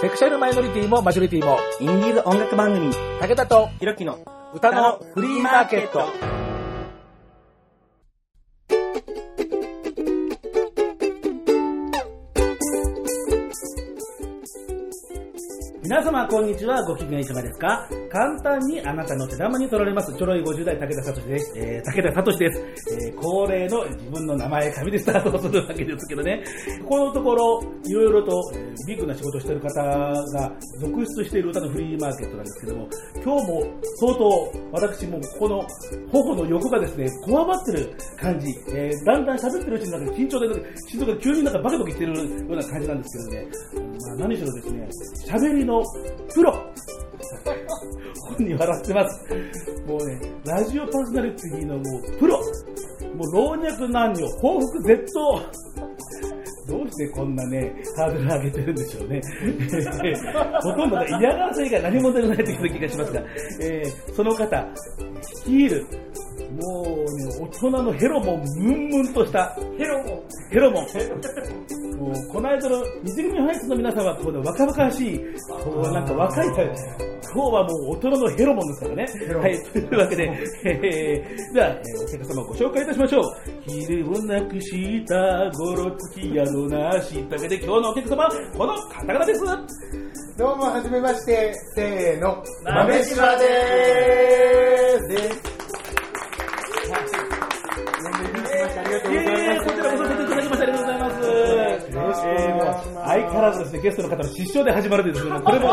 セクシャルマイノリティもマジョリティも、インディーズ音楽番組、武田とひろきの歌のフリーマーケット。皆様、こんにちは。ご機嫌いかがですか？簡単にあなたの手玉に取られます。ちょろい50代、武田聡です。えー、武田聡です。えー、恒例の自分の名前、紙でスタートするわけですけどね。このところ、いろいろと、えービッグな仕事をしている方が続出している歌のフリーマーケットなんですけども、今日も相当、私もこの頬の横がですね、こわばってる感じ、えー、だんだん喋ってるうちになんか緊張で、心臓が急になんかバカバカいってるような感じなんですけどね、まあ、何しろですね、喋りのプロ、本人笑ってます。もうね、ラジオパーソナリティのもうプロ、もう老若男女、幸福絶倒。どうしてこんなね、ハードル上げてるんでしょうね。ほとんど嫌がらせ以外何も出ないという気がしますが、えーその方、率いる、もうね、大人のヘロモン、ムンムンとした、ヘロモン、ヘロモン。もうこの間の水組ハイツの皆さんはこの若々しい、こうなんか若いタイプ。今日はもう大人のヘロモンですからね。はい、というわけで、えー、では、えーお客様をご紹介いたしましょう。昼をなくしたゴロつきやのなし。というわけで今日のお客様はこの方々です。どうも、はじめまして、せーの、豆柴でーす。です。ありがとうございえー、ます。こちらこそ出ていただきましてありがとうございます。よろしくお願いします相変わらずですね、ゲストの方の失笑で始まるんですけども、これも、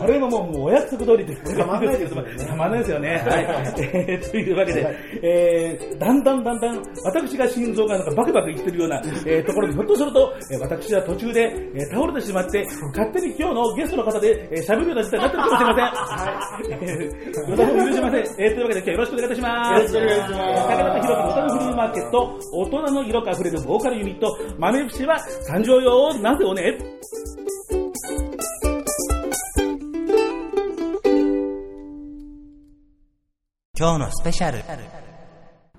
これももうもうお約束通りで、たまんないですよね。たまんないですよね。はい。えーというわけで、えー、だんだんだんだん、私が心臓がなんかバクバクいってるような、えーところで、ひょっとすると、えー私は途中で、えー倒れてしまって、勝手に今日のゲストの方で、えー喋るような事態になってるかもしれません。はい。私も許しません。えーというわけで今日はよろしくお願いいたします。よろしくお願いします武田とひろきの歌のフリーマーケット、大人の色あふれるボーカルユニット、豆節は参上よ、なぜおね今日のスペシャル。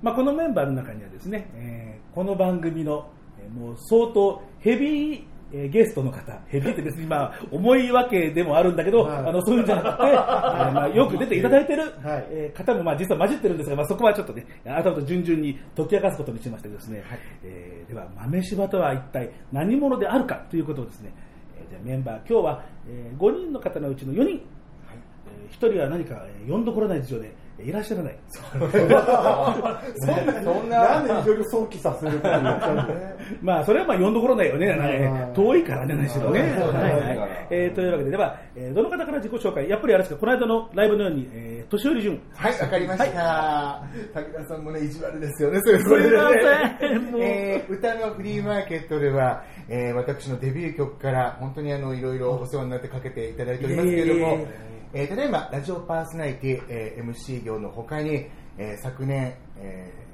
まあ、このメンバーの中にはですね、えーこの番組の、えーもう相当ヘビー、えーゲストの方、ヘビーって別にまあ重いわけでもあるんだけど、はい。あのそういうんじゃなくて、えーまあ、よく出ていただいてる、はい。えー方もまあ実は混じってるんですが、まあ、そこはちょっとね、改めて順々に解き明かすことにしましてですね、えーでは豆柴とは一体何者であるかということをですね、えーじゃあメンバー、今日は、え5人の方のうちの4人、えー一人は何かえー呼んどころない事情でえーいらっしゃらない。そんな、なんでいろいろ想起させることになっちゃうんだね。まあ、それはまあ呼んどころないよね。はい遠いからね、何しろね。えーというわけで、では、えーどの方から自己紹介やっぱりあれですか、この間のライブのように、えー、年寄り順。はい、わかりました。武田さんもね、意地悪ですよね、それすいませんもうえー歌のフリーマーケットでは、えー私のデビュー曲から本当にあのいろいろお世話になってかけていただいておりますけれどもえーただいまラジオパーソナリティ、えー MC 業の他に、えー昨年、えー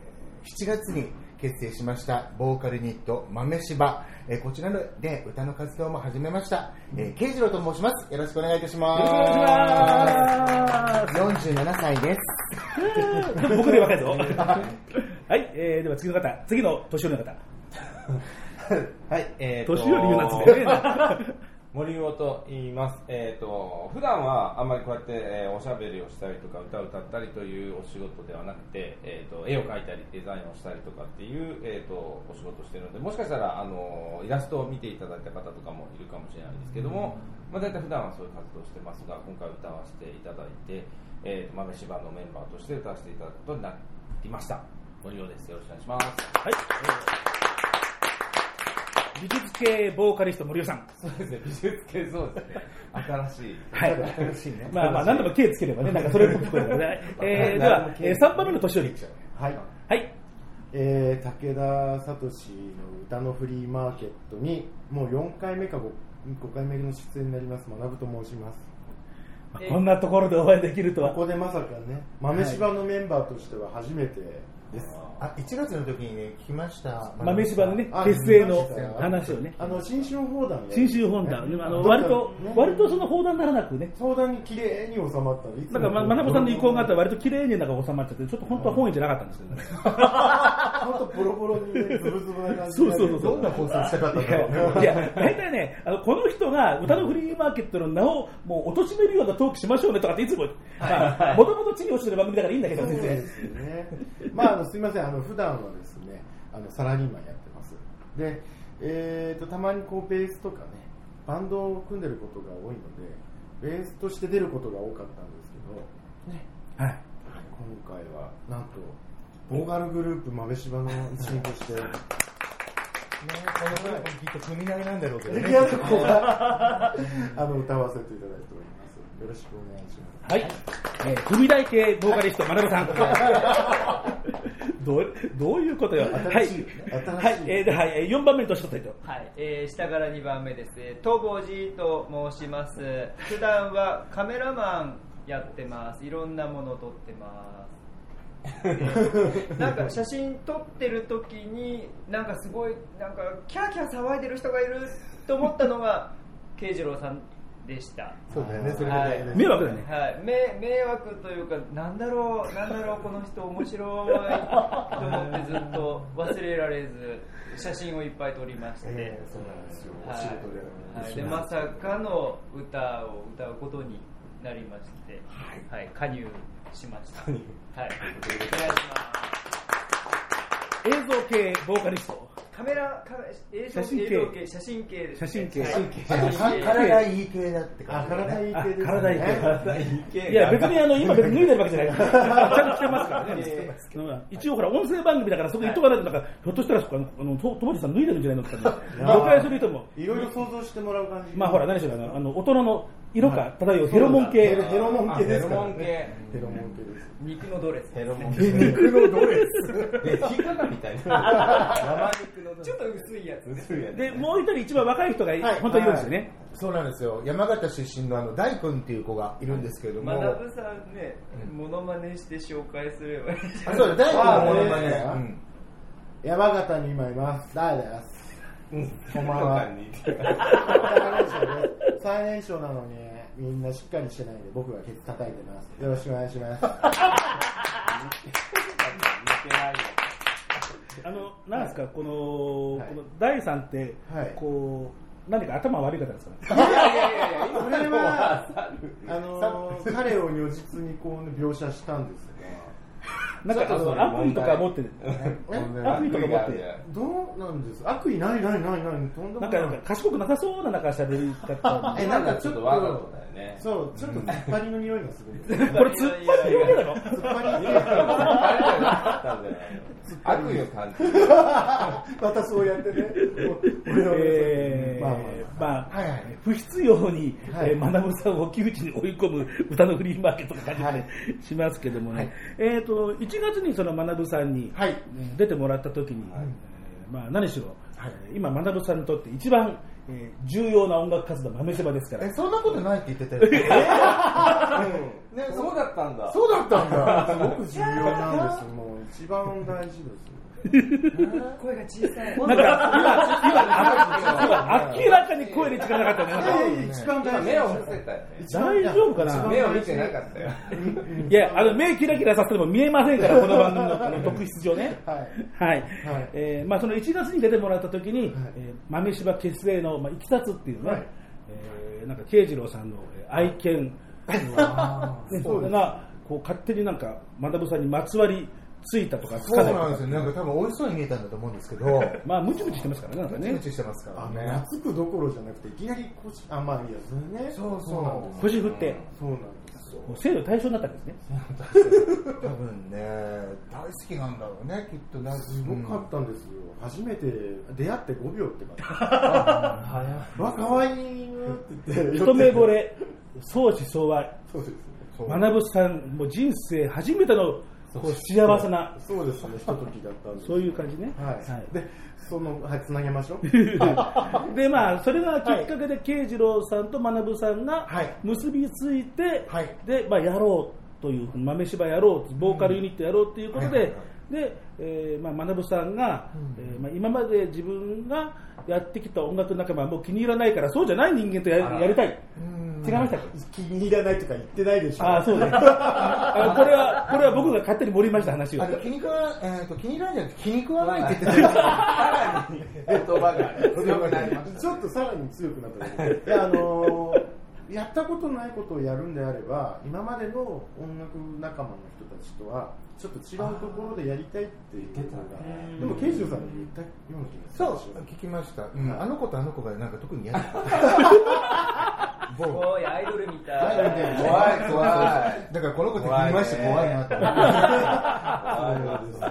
7月に結成しましたボーカルユニット豆柴、えーこちらで歌の活動も始めました、えー、慶次郎と申します。よろしくお願いいたします。よろしくお願いします。47歳です。僕で若いぞ。はい、えー、では次の方、次の年寄りの方。はい、えーと年寄り言うなっつってね。森尾と言います。えっ、と、普段はあんまりこうやって、えーおしゃべりをしたりとか歌を歌ったりというお仕事ではなくて、えっ、と、絵を描いたりデザインをしたりとかっていう、えっ、と、お仕事をしているので、もしかしたら、あの、イラストを見ていただいた方とかもいるかもしれないですけども、まあ大体普段はそういう活動をしてますが、今回歌わせていただいて、えーと、豆柴のメンバーとして歌わせていただくことになりました。森尾です。よろしくお願いします。はい。美術系ボーカリスト森尾さん。そうですね、美術系そうですね。新しい。はい。新しいねまあまあ、何でも K つければね、なんかそれっぽく聞こえるからね。えー、では、えー、3番目の年寄り。はい、はい。えー、武田聡の歌のフリーマーケットにもう4回目か 5, 5回目の出演になります学と申しますまあこんなところでお会いできるとは。ここでまさかね豆柴のメンバーとしては初めてです。あ1月の時にね聞きました。豆柴のねあ結成の話をね。あの新春砲弾で。新州本団、あの割と、ね。割とその砲弾ならなくね、相談に綺麗に収まった。んでいつも。だから、ま、学さんの意向があったら割と綺麗になんか収まっちゃって、ちょっと本当は本意じゃなかったんですけどね。本当ボロボロにね、ズブズブな感じそうそうそうどんな放送したかったんいだろうや、いや大体ね、あのこの人が歌のフリーマーケットの名をもう貶めるようなトークしましょうねとかっていつも、もともと地に落ちてる番組だからいいんだけど、そう全然。ですよね。まあ、あの、すみません、あの、普段はですね、あの、サラリーマンやってます。で、えっ、と、たまにこう、ベースとかね、バンドを組んでることが多いので、ベースとして出ることが多かったんですけど、ね、はい。今回は、なんと、ボーガルグループ豆柴の一員として、ねこのぐらいきっと組み合いなんだろうけどね あの歌わせていただいております。よろしくお願いします。はい。えー、組台系ボーカリスト、学さん。どう、どういうことよ？はい。はい新しい。えーで、はい。えー4番目に年取った人。はい、えー下から2番目です。えートボジーと申します。普段はカメラマンやってます。いろんなもの撮ってます。で なんか写真撮ってる時になんかすごいなんかキャーキャー騒いでる人がいると思ったのが慶次郎さんでした。そうだよね。それがはい大事ね。迷惑だね。はい、迷迷惑というか、なんだろう、なんだろう、この人、面白いと思って、ずっと忘れられず、写真をいっぱい撮りまして、えーそうなんですよ。おはい。仕事で。はい、でまさかの歌を歌うことになりまして、はい。加入しました。はい、お願いします。映像系ボーカリスト。カメラ、カメ映像写真系映像系、写真系です、ね。写真系体いい系だってあ、感じだね体いい系です、ね。体いい系体いいいや、別にあの、今別に脱いでるわけじゃない。ちゃんと着てますからね。うん一応ほら、音声番組だからそこ言っとかないと、なんか、ひょっとしたら、あの、と友達さん脱いでるんじゃないのって言ったら、誤解する人も。いろいろ想像してもらう感じ。まあほら、何でしょうか、あのあの、大人の色か漂うヘロモン系。ヘロモン系ですから、ヘロモン系ヘロモン系です。肉のドレス。ヘロモン肉のドレスえ、引っかかみたいな。生肉のちょっと薄いやつ。薄いやつ。で、もう一人一番若い人がい、はい本当にいるんですよね。そうなんですよ山形出身のあの大君っていう子がいるんですけれども、学さんね、モノマネして紹介すればいいんじゃあそうだ大君のものまあねね山形に今います。誰です。うん、こんばんは。最年少です最年少なのに、みんなしっかりしてないんで、僕がケツ叩いてます。よろしくお願いします。あの、なんですか、この、はいこの第三ってはい、こう、何か頭悪い方ですか？ね。いやいやいやいや、これは、あのー、彼を如実にこう、ね、描写したんです なんか、あの、悪意とか持ってる。が、え？悪意とか持ってる。どうなんです悪意ないないないない、とんでもなんか、ない。なんか賢くなさそうな なんか喋り方。え、なんかちょっと、わざとだよね。そう、ちょっと突っ張りの匂いがする。これ、突っ張りようなの？突っ張りあれじゃなかったんじゃないの悪意を感じる。またそうやってね、俺のえーまあままあ、はいはい。不必要に、はい。えー学さんを窮地に追い込む歌のフリーマーケットとか感じでしますけどもね、えっ、と、1月にその学さんに、はい。えー出てもらった時に、えーまあ何しろ、えー今学さんにとって一番、えー重要な音楽活動豆柴ですから。え、そんなことないって言ってたよ。ねねそうだったんだ。そうだったんだ。すごく重要なんです。もう一番大事です。声が小さい。なんか、今、今、今、明らかに声に力なかったねなんか。一番目を伏せたよね。大丈夫かな？目を見てなかったよ。いや、あの、目キラキラさせても見えませんから、この番組の特質上ね。はい。はい。はいえーまあ、その1月に出てもらった時に、はいえー豆柴結成の、まあ、いきさつっていうね、はいえーなんか、慶次郎さんのえー愛犬、ねそうですが、こう、勝手になんか、学さんにまつわりついたとかつそうかないとかなんですよなんか多分美味しそうに見えたんだと思うんですけど まあ、ムチムチしてますからね、なんかねムチム。チしてますからあの、ね懐くどころじゃなくて、いきなり腰、あ、まあいいや、それね。そうそうなんです。腰振って、そうなんですよ。制度対象になったんですね。多分ね大好きなんだろうねきっとねすごかったんですよ。初めて出会って5秒って感じ。わ、かわいいって言って。一目惚。れ、相思相愛。そうですね。学さん、もう人生初めてのこう幸せな、そうですね、ひとときだったんです。そういう感じね。はい。で、その、はい、つなげましょう。で、まあ、それがきっかけで、慶次郎さんと学さんがはい。結びついて、はい。で、まあ、やろうという、豆柴やろう、ボーカルユニットやろうということで、はいはいはい。で、えーまあ、学さんが、えーまあ、今まで自分がやってきた音楽仲間も気に入らないからそうじゃない人間とややりたい違いましたっけ気に入らないとか言ってないでしょ。ああそうね。あこれはこれは僕が勝手に盛りました話を。あれ気に食わ、えー、と気に入らないじゃなくて気に食わないって言ってた。言葉が強くなりましたちょっとさらに強くなった。いやあのーやったことないことをやるんであれば今までの音楽仲間の人たちとはちょっと違うところでやりたいって言ってたのがでも慶次郎さんに言ったような気そうがする。聞きました、うんあの子とあの子がなんか特に嫌だ。ったすごいアイドルみたい。アイドルみたい。な怖い怖い。だからこの子と聞きまして怖いなと。思って怖いですね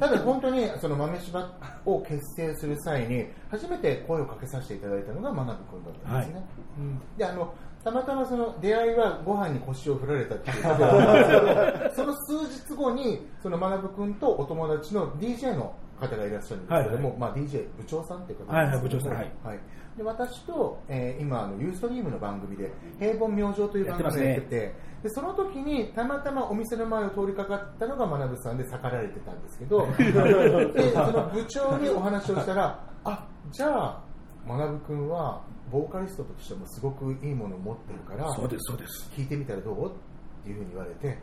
ただ本当にその豆柴を結成する際に初めて声をかけさせていただいたのが学君だったんですね、うん。であのたまたまその出会いはご飯に腰を振られたっていうことなんですけど その数日後にその学君とお友達の DJ の方がいらっしゃるんですけども、はいまあ、DJ 部長さんっていう方はいはい部長さんはい。はい、で私と、えー今あのユーストリームの番組で「平凡明星」という番組をやっててでその時にたまたまお店の前を通りかかったのが学さんで逆られてたんですけど でその部長にお話をしたらあじゃあ学君はボーカリストとしてもすごくいいものを持ってるからそうですそうです。聞いてみたらどう？っていうふうに言われて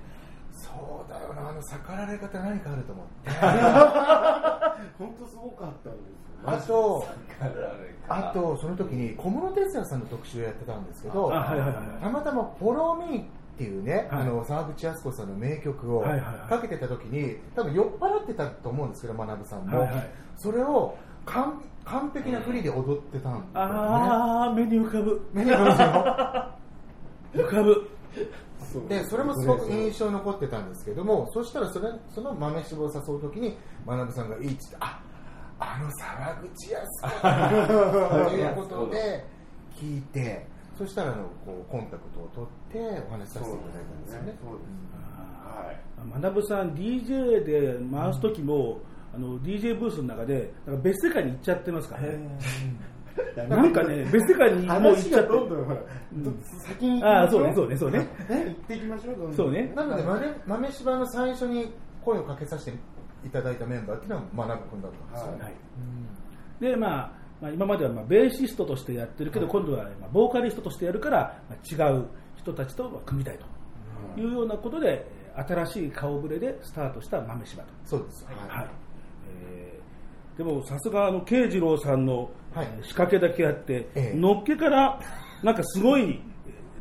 そうだよなあの逆られ方何かあると思って。本当すごかったんですよ。あとあとその時に小室哲哉さんの特集をやってたんですけど、あはいはいはいたまたま「フォローミーっていうね、はい。あの沢口靖子さんの名曲をかけてた時に多分酔っ払ってたと思うんですけど学さんも、はいはい。それを完完璧な振りで踊ってたんですよね。ああ目に浮かぶ。目に浮かぶ 浮かぶ。そう。でそれもすごく印象に残ってたんですけどもそしたらそれその豆柴を誘う時に学さんがいいっつってああの沢口靖子だということで聞いてそしたらあのこうコンタクトを取ってお話しさせていただいたんですよね。そうですはい学さん DJ で回す時も、あの DJ ブースの中でなんか別世界に行っちゃってますからね。なんかね別世界にもう行っちゃって。どんどんほら、先にああましょそうねそうねそうね。ね行っていきましょうどんどん。そうね。なので豆豆柴の最初に声をかけさせていただいたメンバーっていうのは学君だったんですよ、はい。でまあまあ、今まではまあベーシストとしてやってるけど、今度はまあボーカリストとしてやるから、まあ、違う人たちと組みたいというようなことで、新しい顔ぶれでスタートした豆柴と。そうです、はい。えーでもさすがあの慶次郎さんの仕掛けだけあって、ええ。のっけからなんかすごい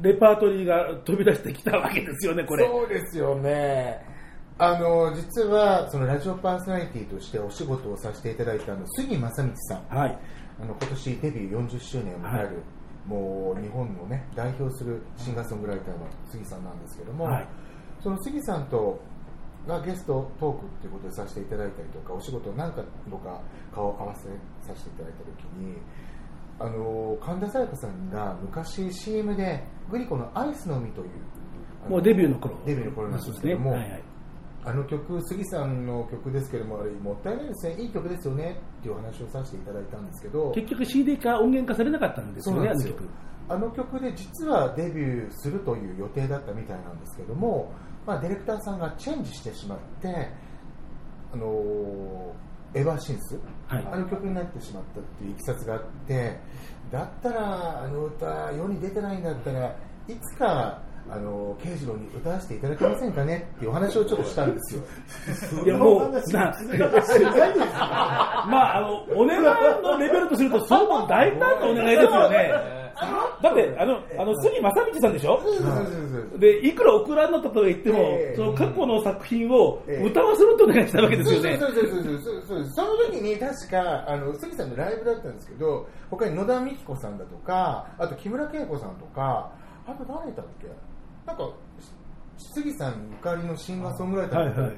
レパートリーが飛び出してきたわけですよね、これ。そうですよね。あの実はそのラジオパーソナリティとしてお仕事をさせていただいたあの杉正道さん、はい、あの今年デビュー40周年を迎える、はい。もう日本のね代表するシンガーソングライターの杉さんなんですけども、はい。その杉さんとがゲストトークっていうことでさせていただいたりとかお仕事を何か度か顔を合わせさせていただいた時にあの神田沙也加さんが昔 CM でグリコの「アイスの海」というもうデビューの頃デビューの頃なんです。けども、はいはいあの曲、杉さんの曲ですけども、あれ、もったいないですね、いい曲ですよねっていうお話をさせていただいたんですけど、結局 CD 化、音源化されなかったんですよね、あの曲。あの曲で実はデビューするという予定だったみたいなんですけども、まあ、ディレクターさんがチェンジしてしまって、あのーエバーシンス、はいあの曲になってしまったっていういきさつがあって、だったら、あの歌、世に出てないんだったらいつか、あの慶次郎に歌わせていただけませんかねっていうお話をちょっとしたんですよ。いやもう、な、まあ、あの、お願いのレベルとすると、相当大胆なお願いですよね。だって、あの、あの、杉正道さんでしょ？で、いくら送らんのったとは言っても、ええ。その過去の作品をええ。歌わせろってお願いしたわけですよね。そうそうそうそうそう。そうその時に確かあの杉さんのライブだったんですけど他に野田美希子さんだとかあと木村恵子さんとかあと誰だっけ？なんかし杉さんゆかりのシンガーソングライターの方がいっ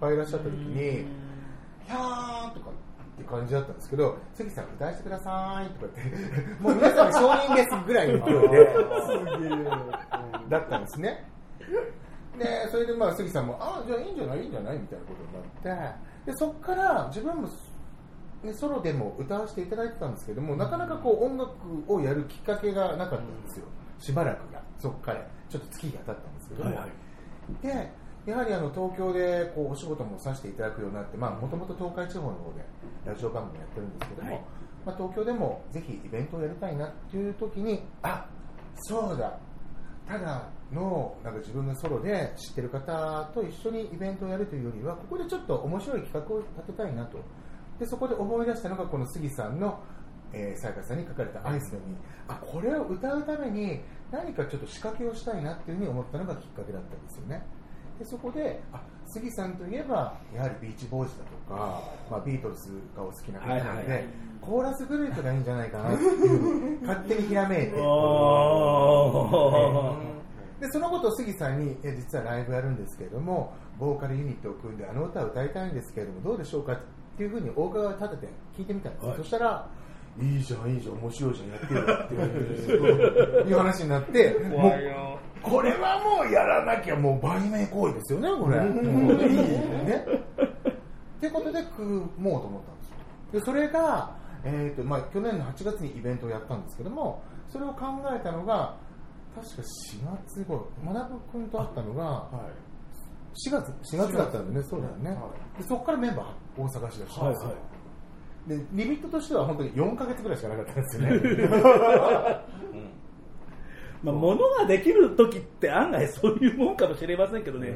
ぱいいらっしゃった時に「ひゃーん」とかって感じだったんですけど杉さん歌わせてくださいとかって もう皆さん承認ですぐらいの勢いでだったんですね。で、それでまあ杉さんも、あじゃあいいんじゃないいいんじゃないみたいなことになって、でそこから自分も、ね、ソロでも歌わせていただいてたんですけども、なかなかこう音楽をやるきっかけがなかったんですよ、しばらくが、そこから、ちょっと月が経ったんですけども。はいはい。でやはりあの東京でこうお仕事もさせていただくようになって、もともと東海地方の方でラジオ番組やってるんですけども、はい。まあ、東京でもぜひイベントをやりたいなっていう時に、あそうだ、ただのなんか自分がソロで知ってる方と一緒にイベントをやるというよりは、ここでちょっと面白い企画を立てたいなと、でそこで思い出したのがこの杉さんの、えー、さやかさんに書かれたアイスの実、あこれを歌うために何かちょっと仕掛けをしたいなっていうふうに思ったのがきっかけだったんですよね。でそこであ杉さんといえばやはりビーチボーイズだとか、まあ、ビートルズがお好きな方なので、はいはいはい。コーラスグループがいいんじゃないかなっていう 勝手にひらめいて。でそのことを杉さんにえ実はライブやるんですけれどもボーカルユニットを組んであの歌を歌いたいんですけれどもどうでしょうかっていうふうに大川を立てて聞いてみたんです、はい。そしたらいいじゃんいいじゃん面白いじゃんやってよっていう いう話になってこれはもうやらなきゃもう売名行為ですよね、これ。いいね。ってことで組もうと思ったんですよ。で、それが、えーとまあ、去年の8月にイベントをやったんですけども、それを考えたのが、確か4月頃、学君と会ったのが、4月、4月だったんだよね、そうだよね。でそこからメンバーを探し出したんですよ。で、リミットとしては本当に4ヶ月ぐらいしかなかったんですよね。まあ、物ができる時って案外そういうもんかもしれませんけどね、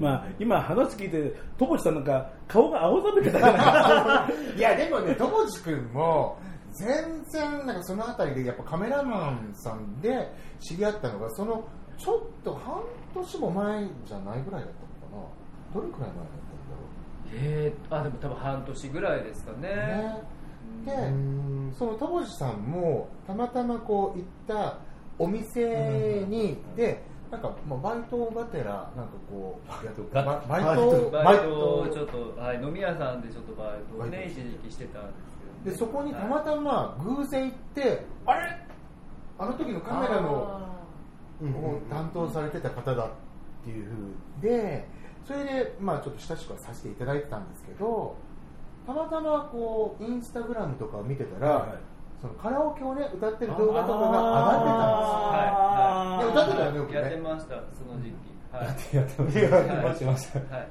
まあ、今話聞いて、戸越さんなんか顔が青ざめてたじゃないいやでもね、友地君も全然なんかそのあたりでやっぱカメラマンさんで知り合ったのがそのちょっと半年も前じゃないぐらいだったのかな。どれくらい前だったんだろえー、あでも多分半年ぐらいですかねう。ね。で、その友地さんもたまたまこう行ったお店にで。なんかまあバイトがてらなんかこうババイト。バイト。をちょっと、はい、飲み屋さんでちょっとバイトをねバイト一時期してたんですけど、でそこにたまたま偶然行って、あれ？あの時のカメラのを担当されてた方だっていうふうでそれでまあちょっと親しくはさせていただいてたんですけどたまたまこうインスタグラムとかを見てたら、はいはいそのカラオケをね歌ってる動画とかが上がはいってたんですよ、で歌ってたよねよくねやってましたその時期はいやってましたはいやってましたはい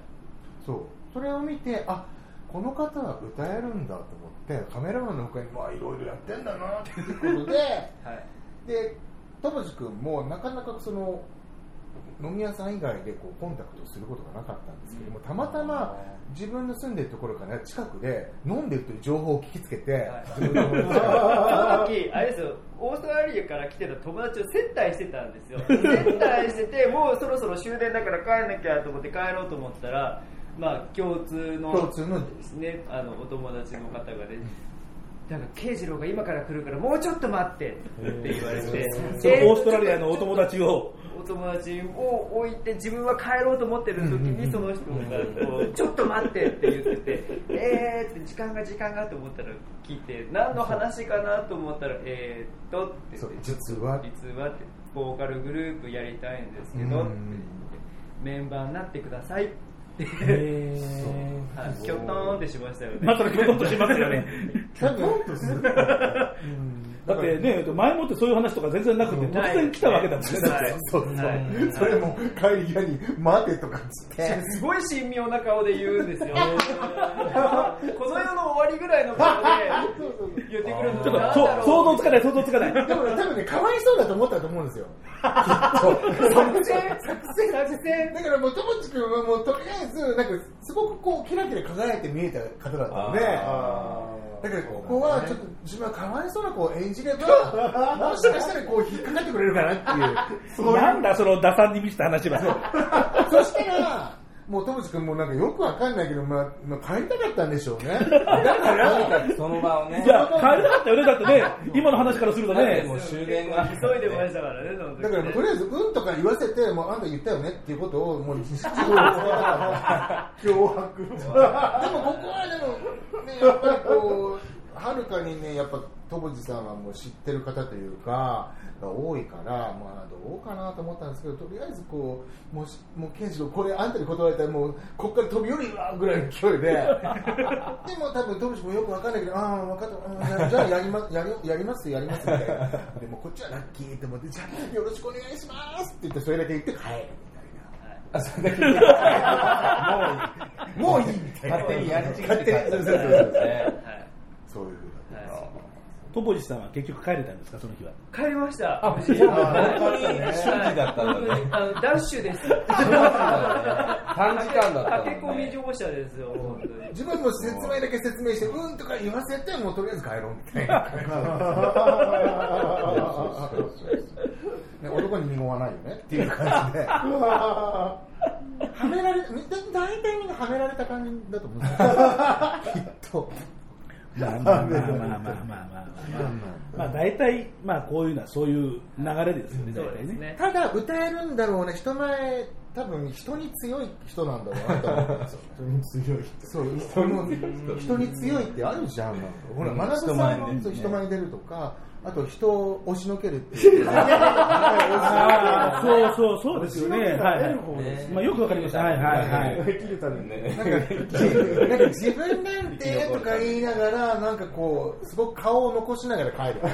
そう。それを見てあこの方は歌えるんだと思ってカメラマンの他にまあいろいろやってんだなっていうことではい。で友地君もなかなかその飲み屋さん以外でこうコンタクトすることがなかったんですけどもたまたま自分の住んでるところから近くで飲んでるという情報を聞きつけて、はい。そのが時、あれですよ、オーストラリアから来てた友達を接待してたんですよ。接待してて、もうそろそろ終電だから帰んなきゃと思って帰ろうと思ったら、まあ、共通の、共通のね、あの、お友達の方がね、なんか、慶次郎が今から来るから、もうちょっと待ってって言われて、そのオーストラリアのお友達を、お友達を置いて自分は帰ろうと思ってる時にその人がこう「ちょっと待って」って言ってて「えー」って時間が時間がと思ったら聞いて何の話かなと思ったら「えーっと」って言そうって実は。実はってボーカルグループやりたいんですけどって言ってメンバーになってくださいって。はいキョトーンってしましたよね。まあ、それ、きょとんとしますよね。多分 だってね、前もってそういう話とか全然なくて、突然来たわけだもんね。はい。そうそう、はい。それも帰り際に待てとかっつって。すごい神妙な顔で言うんですよ。この世の終わりぐらいの顔で言ってくるのちょっと、想像つかない、想像つかない。でもね、多分ね、かわいそうだと思ったと思うんですよ。作戦作戦作戦だからもう、友地君はもう、とりあえず、なんか、すごくこう、キラキラ輝いて見えた方だったので、だからここはちょっと自分はかわいそうな子を演じれば、もしかしたらこう、引っかかってくれるかなっていう。なんだ、その打算に満ちた話は。そしたら、もう友地君もなんかよくわかんないけど、まあ、まあ、帰りたかったんでしょうね。だから、その場をねいや、帰りたかったよね、だってね、今の話からするとねも。う終電が急いでましたからね、その時だからとりあえず、うんとか言わせて、もうあんた言ったよねっていうことを、もう、脅迫。でもここはでも、ね、やっぱりこう、はるかにね、やっぱ、友治さんはもう知ってる方というか、が多いから、まあ、どうかなと思ったんですけど、とりあえずこう、もうし、もう、ケンシロウ、これあんたに断られたら、もう、こっから飛び降りるわぐらいの勢いで、でも多分、友治もよくわかんないけど、ああ、分かった、うんじゃあやりま、やり、やります、やります、みたいな。でも、こっちはラッキーと思って、じゃあ、よろしくお願いしますって言って、それだけ言って帰るみたいな。あそれだけもういいみたいな。勝手にやりちぎ勝手に。ってそうそうそうそうはいそういうふうだった。トポジさんは結局帰れたんですか、その日は。帰りました。あ、無そう事なんだよかったねはい瞬時だったんだねあのダッシュです。短時間だった駆け込み乗車ですよ、本当に。自分の説明だけ説明して、うんとか言わせて、もうとりあえず帰ろうみたいな。ね、男に二言はないよね っていう感じで。はめられ、み大体みんなはめられた感じだと思うんですよ。きっと。まあまあまあまあまあまあまあ。まあ大体、まあこういうのはそういう流れですよね、大体ね。ただ歌えるんだろうね人前多分人に強い人なんだろうなと思うんですよ人に強い人そう人に強いってあるじゃんほら学さんも人前に出るとかあと人を押しのけるっていう。そうそうそうですよね。はいはい。まあよくわかりました。はいはいはい。生きるためにねなんかなんか自分なんてとか言いながらなんかこうすごく顔を残しながら帰る。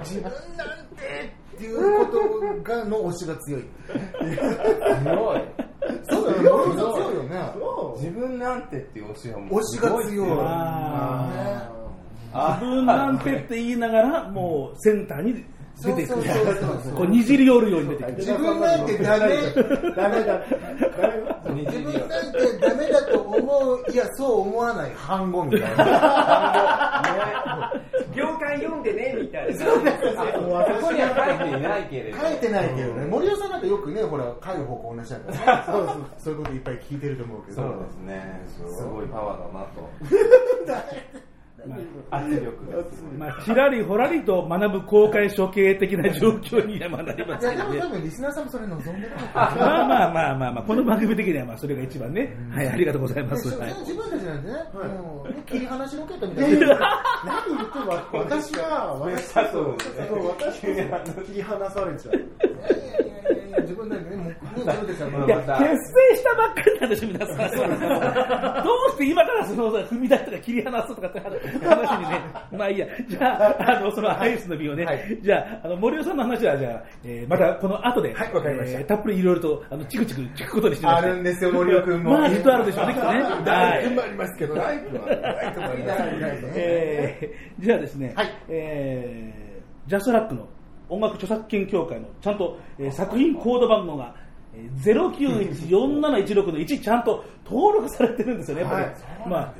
自分なんてっていうことがの推しが強い。強い。そうだよね。強い。よね。自分なんてっていう推しはもう推しが強い自分なんてって言いながら、もうセンターに出てく。るそうそうそうそう。こうにじり寄るように出てく。る。自分なんてダメダメだダメだ。自分なんてダメだと思ういやそう思わない。反語みたいな。業界読んでね、みたいな。そこには書いていないけれど書いてないけどね森尾さんなんかよくねほら帰る方向同じだから。ねそうそう。そういうこといっぱい聞いてると思うけど。そうですね。すごいパワーだなと 圧力まあ、ちらりほらりと学ぶ公開処刑的な状況にはまあなりまいすけどねやでも多。分リスナーさんもそれ望んでるまあまあまあまあまあ、この番組的にはまあそれが一番ね。はい、ありがとうございます。はい自分たちなんてね、もうね切り離しロケットみたいな。何言っても私は私佐藤ねそう私は切り離されちゃういやいやいや自分たちね、もうね自分たちはもういや、結成したばっかりなんでしょ、皆さん。どうして今からその踏み出すとか切り離すとかって話にね、まあいいや、じゃあ、あの、そのアイスの実をね、はいじゃあ、あの、森尾さんの話は、じゃあ、えーまたこの後で、はいわかりましたえーたっぷりいろいろと、あの、チクチク聞くことにしてまあす。るんですよ、森尾君も。まあ、ずっとあるでしょうね、きっとね。はい。ありますけど、ライブは、ライブは見ないね。えーじゃあですね、はいえージャスラックの音楽著作権協会のちゃんと、えー作品コード番号が、えー、0914716の1ちゃんと登録されてるんですよね、やっぱり。はいまあ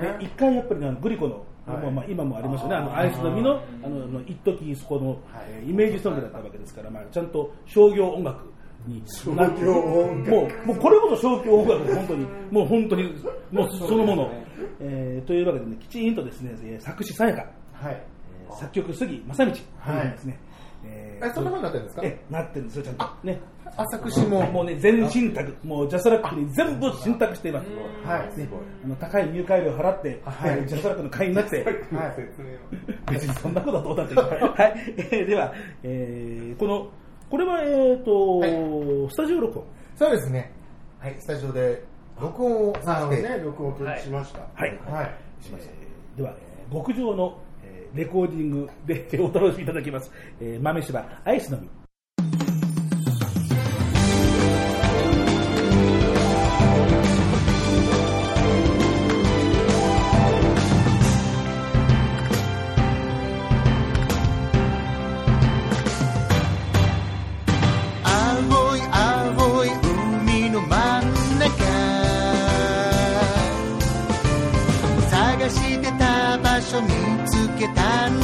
で一回やっぱりねグリコの、はい。まあまあ、今もありますよね、あのアイスの実のあの一時そこの、えーイメージソングだったわけですから、まあ、ちゃんと商業音楽にもうもうこれこそ商業音楽で本当にもう本当にもうそのもの、えーというわけでねきちんとですねえー作詞さやか。はい。えー作曲杉正道というですね、えーえ、そんな風になってるんですか？えなってるんですよちゃんと。ね。浅口も。もうね全信託もうジャスラックに全部信託しています。はい。ね、あの高い入会料を払って、はい。ジャスラックの会員になって、はい。別にそんなことはどうだっていい。はい、えーでは、えーこの、これは、えっ、と、はスタジオ録音？そうですね。はい、スタジオで録音をあさせて。のね。録音しました。はい。はい。えーでは、えー極上の、えーレコーディングでお楽しみいただきます。えー豆柴アイスの実。つけ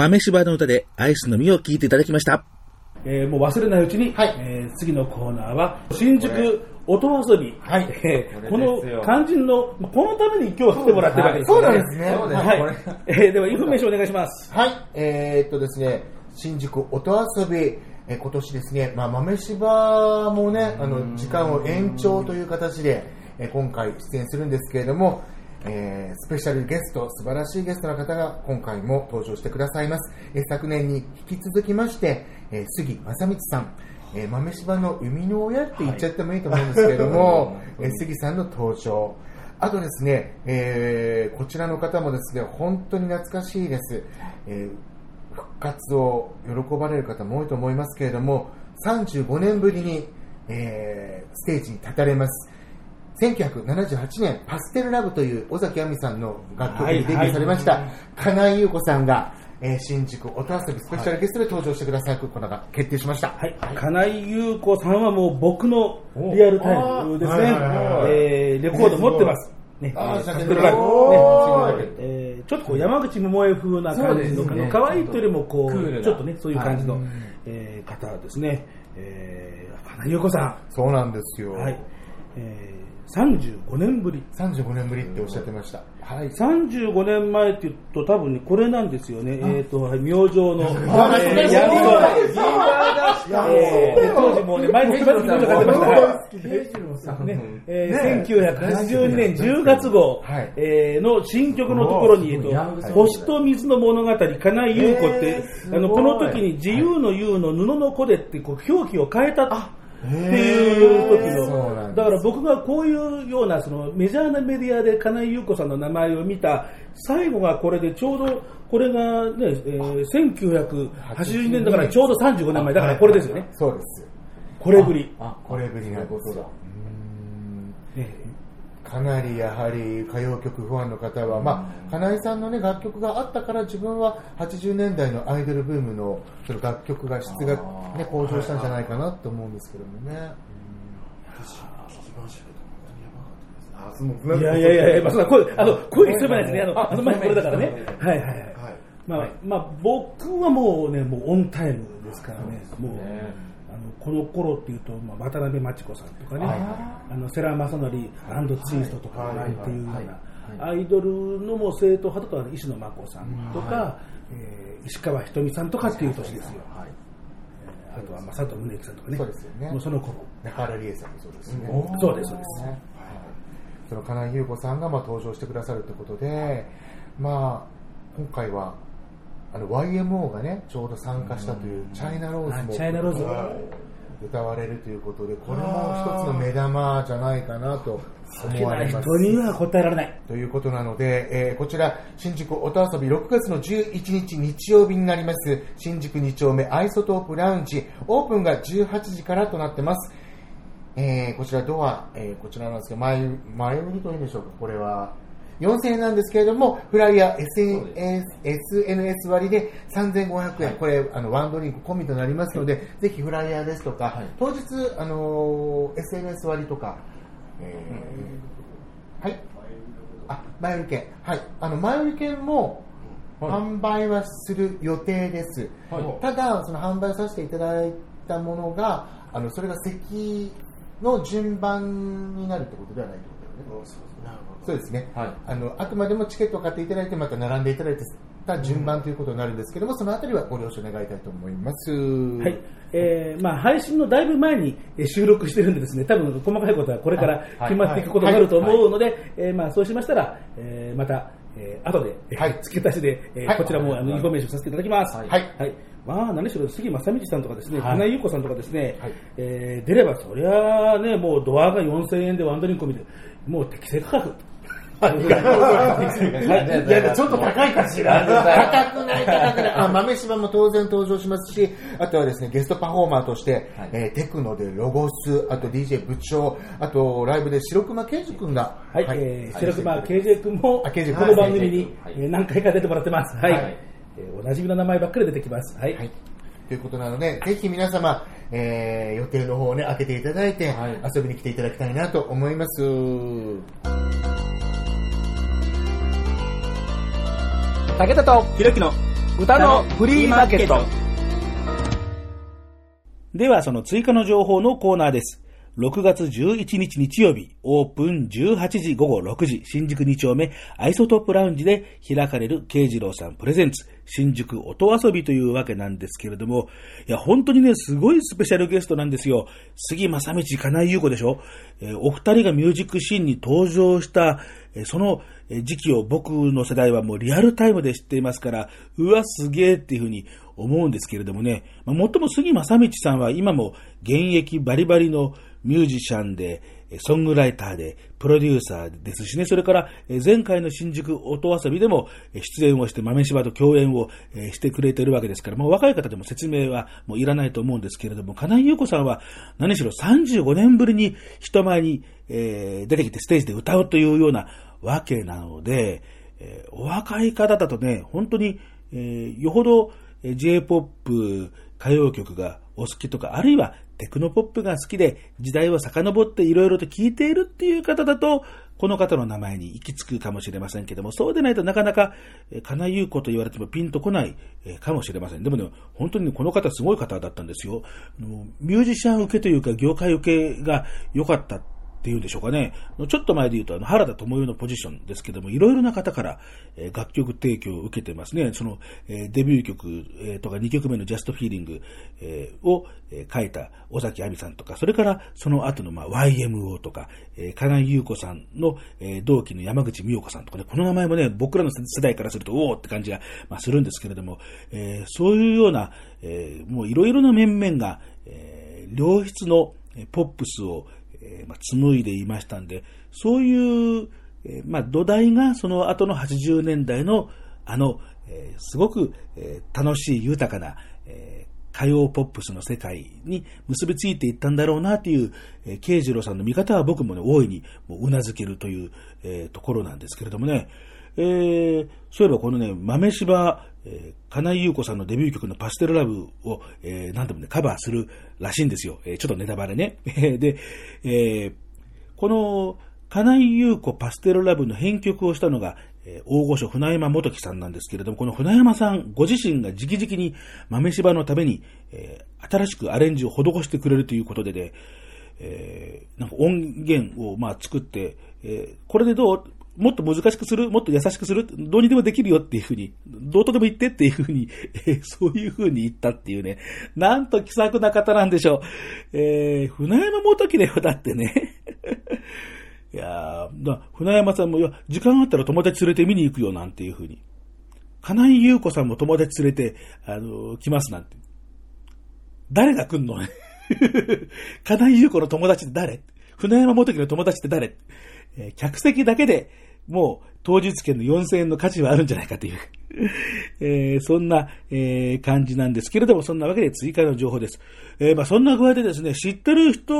豆柴の歌でアイスの実を聞いていただきました。えーもう忘れないうちに、はいえー次のコーナーは、新宿音遊び。はいえーこの肝心の、まあこのために今日来てもらってるわけですそう。なんですね。そうですはい。えーでは、インフォメーションお願いします。はい、えーっとですね、新宿音遊び、えー今年ですね、まあ、豆柴もね、あの、時間を延長という形で、えー今回出演するんですけれども、えースペシャルゲスト、素晴らしいゲストの方が今回も登場してくださいます。えー昨年に引き続きまして、えー杉正道さん、えー豆柴の生みの親って言っちゃってもいいと思うんですけれども、えー杉さんの登場。あとですね、えーこちらの方もですね、本当に懐かしいです。えー復活を喜ばれる方も多いと思いますけれども、35年ぶりに、えーステージに立たれます。1978年、パステルラブという尾崎亜美さんの楽曲にデビューされました、金井優子さんが、えー新宿音遊びスペシャルゲストで登場してくださることが決定しました。はい、金井優子さんはもう僕のリアルタイムですね。はいはいはい。は、いえーレコード持ってます。ね、あね。えーちょっとこう山口百恵風な感じの、ね。可愛いというよりもこう、ちょっとね、そういう感じの、はい。えー方ですね、えー金井優子さそうなんですよ。ん、はい、えー35年ぶり。35年ぶりっておっしゃってました。はい。35年前って言うと多分ね、これなんですよね。えっ、と、はい明星の、あ えーヤングえー当時もうね、毎日毎日書いてました。はいねえー1982年10月号、はいえーの新曲のところに、えっと、星と水の物語、金井優子って、あのこの時に自由の優の布の子でってこう表記を変えたっていう時の、だから僕がこういうようなそのメジャーなメディアで金井優子さんの名前を見た最後がこれでちょうどこれがね、えー1982年だからちょうど35年前だからこれですよね。そうです。これぶり。これぶりなことだ。ねかなりやはり歌謡曲ファンの方は、まあ、金井さんの、ね、楽曲があったから自分は80年代のアイドルブームのその楽曲が質が、ね、向上したんじゃないかなと思うんですけどもね。いやいやいやいや、まあ、声、あの、声すればないですね。あの、あの前これだからね。はいはいはい。はいまあ、まあ、僕はもうね、もうオンタイムですからね。もう、あの、この頃っていうと、まあ、渡辺真知子さんとかね、あの、世良正則ツイストとかっていうような、アイドルのもう正統派とか、石野真子さんとか、えー石川ひとみさんとかっていう年ですよ。えーあとは、まあ、佐藤宗之さんとかね。そうですよね。もうその頃。中原理恵さんもそうですね。そうです、そうです。はい。その金井優子さんがまあ登場してくださるということで、まあ、今回はあの YMO がねちょうど参加したというチャイナローズもあチャイナローズ。歌われるということでこれも一つの目玉じゃないかなと思われます。人には答えられない。ということなので、えーこちら新宿音遊び6月の11日日曜日になります。新宿2丁目アイソトープラウンジオープンが18時からとなってます、えーこちらドア、えーこちらなんですけど前前売りというんでしょうか？これは4000円なんですけれどもフライヤー SNS, SNS 割で3500円、これあのワンドリンク込みとなりますのでぜひフライヤーですとか、当日、あのー SNS 割とか、えーはい。あ前売り券。はい。あの前売り券も販売はする予定です、ただその販売させていただいたものがあのそれが席の順番になるってことではないってことだよねそうですね、あのあくまでもチケットを買っていただいてまた並んでいただいた順番ということになるんですけどもそのあたりはご了承願いたいと思います。はい。えーまあ、配信のだいぶ前にえー収録してるんでですね、多分細かいことはこれから決まっていくことになると思うので、えーまあ、そうしましたら、えーまた、えー後で、えーはい。付け足しで、えーはい。こちらもあのインフォメーションさせていただきます。はい。はい。まあ、何しろ杉真理さんとかですね、金井夕子さんとかですね、はい。えー出ればそりゃあね、もうドアが4000円でワンドリンク込みで、もう適正価格。はい。ちょっと高いかしら。高くない、高くない。あ、豆柴も当然登場しますし、あとはですね、ゲストパフォーマーとして、えーテクノでロゴス、あと DJ 部長、あとライブで白熊圭司君が、はい、えー、白熊 KJ 君も、あ KJ 君この番組に、はいえー何回か出てもらってます。はい。はいえーおなじみの名前ばっかり出てきます。はい。はい。ということなので、ぜひ皆様、えー、予定の方をね、開けていただいて、遊びに来ていただきたいなと思います。武田とひろきの歌のフリーマーケット。では、その追加の情報のコーナーです。6月11日日曜日、オープン18時午後6時、新宿2丁目アイソトップラウンジで開かれる慶次郎さんプレゼンツ、新宿音遊びというわけなんですけれども、いや、本当にね、すごいスペシャルゲストなんですよ。杉正道、金井優子でしょ、えーお二人がミュージックシーンに登場した、えーそのえ時期を僕の世代はもうリアルタイムで知っていますから、うわ、すげえっていうふうに思うんですけれどもね、まあ、もっとも杉正道さんは今も現役バリバリのミュージシャンで、ソングライターで、プロデューサーですしね、それから前回の新宿音遊びでも出演をして豆柴と共演をしてくれてるわけですから、もう若い方でも説明はもういらないと思うんですけれども、金井優子さんは何しろ35年ぶりに人前に、出てきてステージで歌うというようなわけなので、えお若い方だとね、本当に、えよほど J-POP 歌謡曲がお好きとか、あるいはテクノポップが好きで時代を遡っていろいろと聴いているっていう方だと、この方の名前に行き着くかもしれませんけども、そうでないとなかなか、えー金井優子と言われてもピンとこない、かもしれません。でもね、本当にこの方すごい方だったんですよ。ミュージシャン受けというか、業界受けが良かったっていうんでしょうかね。ちょっと前で言うと、あの、原田智代のポジションですけども、いろいろな方から、えー楽曲提供を受けてますね。その、えーデビュー曲、えーとか2曲目の Just Feeling、えーを、えー書いた尾崎亜美さんとか、それからその後の、まあ、YMO とか、えー金井優子さんの、えー同期の山口美代子さんとかね、この名前もね、僕らの世代からすると、おーって感じが、まあ、するんですけれども、えーそういうような、えーもういろいろな面々が、えー良質のポップスを、えーまあ、紡いでいましたんで、そういう、えーまあ、土台がその後の80年代のあの、えーすごく、え楽しい豊かな、え歌謡ポップスの世界に結びついていったんだろうなという、えー、慶次郎さんの見方は僕もね、大いにもう頷けるという、えところなんですけれどもね、えそういえばこのね、豆柴、えー金井優子さんのデビュー曲のパステルラブを、えー何でもね、カバーするらしいんですよ。えーちょっとネタバレね。で、えーこの、金井優子パステルラブの編曲をしたのが、えー大御所船山元樹さんなんですけれども、この船山さんご自身が直々に豆柴のために、えー新しくアレンジを施してくれるということでね、えーなんか音源をまあ作って、えーこれでどうもっと難しくするもっと優しくするどうにでもできるよっていうふうに、どうとでも言ってっていうふうに、えーそういうふうに言ったっていうね、なんと気さくな方なんでしょう。えー、船山元樹だよ、だってね。いやだ船山さんも、いや、時間あったら友達連れて見に行くよ、なんていうふうに。金井優子さんも友達連れて、あのー来ますなんて。誰が来んの 金井優子の友達って誰？船山元樹の友達って誰、え客席だけでもう当日券の4000円の価値はあるんじゃないかという、えーそんな、えー感じなんですけれども、そんなわけで追加の情報です。えーまあ、そんな具合でですね、知ってる人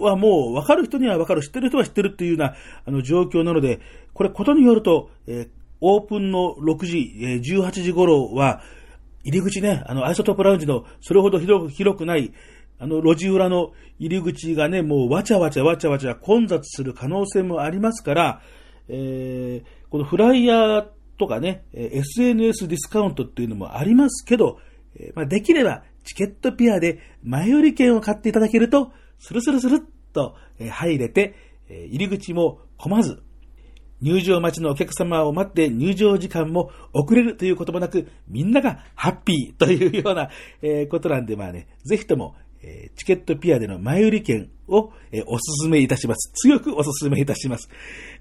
はもう、わかる人にはわかる、知ってる人は知ってるっていうようなあの状況なので、これことによると、えオープンの6時、え18時頃は、入り口ね、あの、アイソトップラウンジのそれほど広くない、あの、路地裏の入り口がね、もうわちゃわちゃわちゃわちゃ混雑する可能性もありますから、えーこのフライヤーとかね、SNS ディスカウントっていうのもありますけど、えーまあ、できればチケットピアで前売り券を買っていただけると、スルスルスルっと入れて、入り口も混まず、入場待ちのお客様を待って入場時間も遅れるということもなく、みんながハッピーというような、えーことなんで、まあね、ぜひとも、えチケットピアでの前売り券を、えーお勧めいたします。強くおすすめいたします。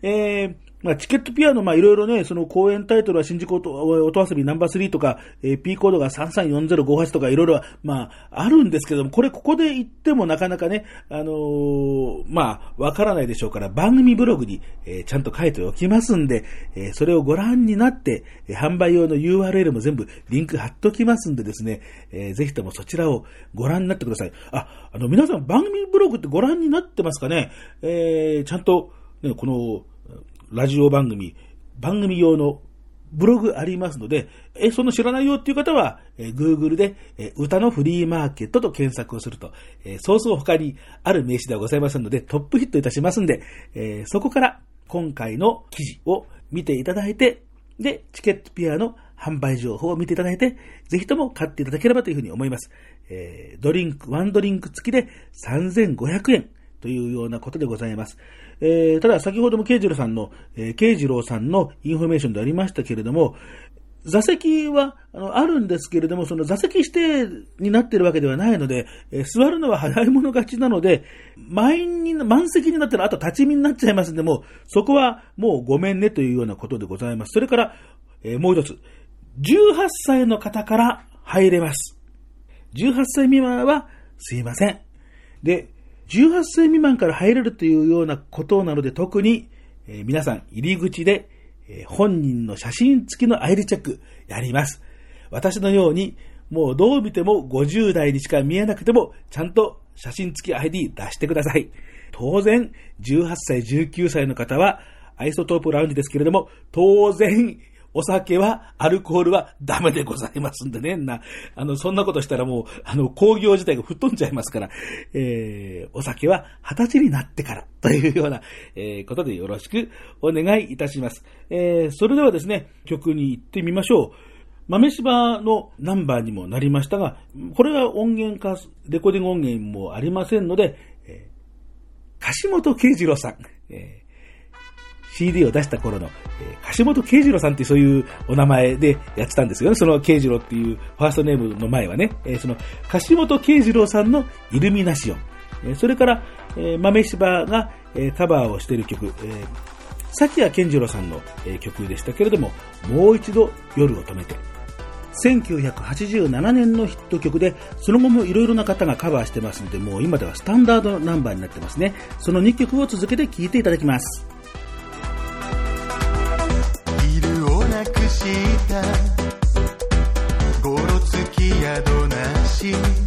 えーまあ、チケットピアの、まあ、いろいろね、その公演タイトルは新宿音音遊びナンバー3とか、えー P コードが334058とかいろいろ、まあ、あるんですけども、これここで言ってもなかなかね、あのーまあ、わからないでしょうから、番組ブログに、えーちゃんと書いておきますんで、えーそれをご覧になって、え販売用の URL も全部リンク貼っときますんでですね、えーぜひともそちらをご覧になってください。あ、あの、皆さん番組ブログってご覧になってますかね？えーちゃんと、ね、この、ラジオ番組、番組用のブログありますので、え、その知らないよっていう方は、え Google で、え歌のフリーマーケットと検索をすると、えそうそう他にある名詞ではございませんので、トップヒットいたしますんで、えそこから今回の記事を見ていただいて、で、チケットピアの販売情報を見ていただいて、ぜひとも買っていただければというふうに思います。えドリンク、ワンドリンク付きで3500円というようなことでございます。えーただ先ほども慶次郎さんの、えー慶次郎さんのインフォメーションでありましたけれども、座席はあのあるんですけれども、その座席指定になっているわけではないので、えー座るのは早い者勝ちなので、満員に、満席になったらあと立ち見になっちゃいますんで、もそこはもうごめんねというようなことでございます。それから、えーもう一つ、18歳の方から入れます。18歳未満はすいません。で、18歳未満から入れるというようなことなので特に、えー皆さん入り口で、えー本人の写真付きの ID チェックやります。私のようにもうどう見ても50代にしか見えなくてもちゃんと写真付き ID 出してください。当然、18歳、19歳の方はアイソトープラウンジですけれども、当然、お酒は、アルコールはダメでございますんでね。な、あの、そんなことしたらもう、あの、工業自体が吹っ飛んじゃいますから、えー、お酒は二十歳になってから、というような、えー、ことでよろしくお願いいたします。えー、それではですね、曲に行ってみましょう。豆柴のナンバーにもなりましたが、これは音源化、レコーディング音源もありませんので、えー、樫本慶次郎さん、えー CD を出した頃の、えー、樫本慶次郎さんってそういうお名前でやってたんですよね。その慶次郎っていうファーストネームの前はね、えーその樫本慶次郎さんのイルミナシオン。えーそれから、えー豆柴が、えーカバーをしている曲、えー、崎谷健次郎さんの、えー曲でしたけれども、もう一度夜を止めて。1987年のヒット曲で、その後もいろいろな方がカバーしてますので、もう今ではスタンダードナンバーになってますね。その2曲を続けて聴いていただきます。した。ごろつき宿なし。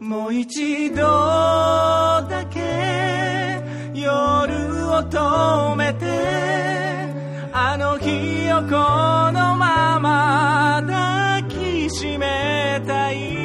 もう一度だけ夜を止めてあの日をこのまま抱きしめたい。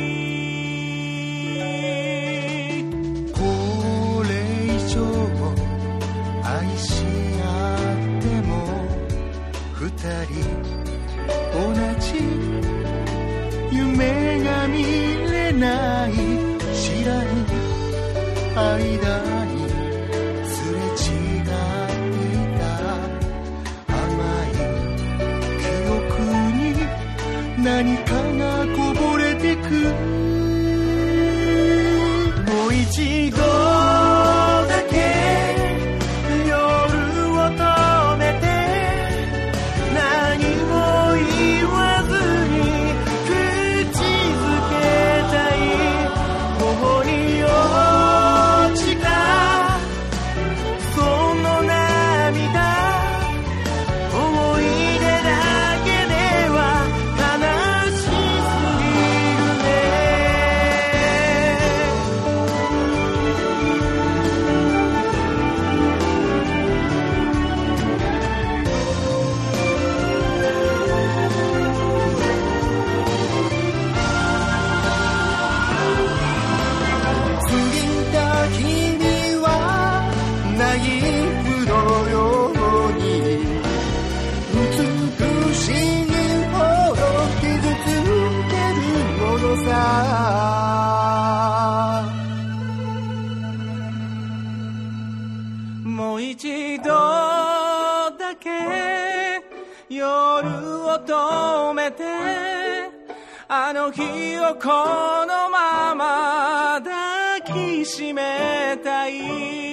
めてあの日をこのまま抱きしめたい。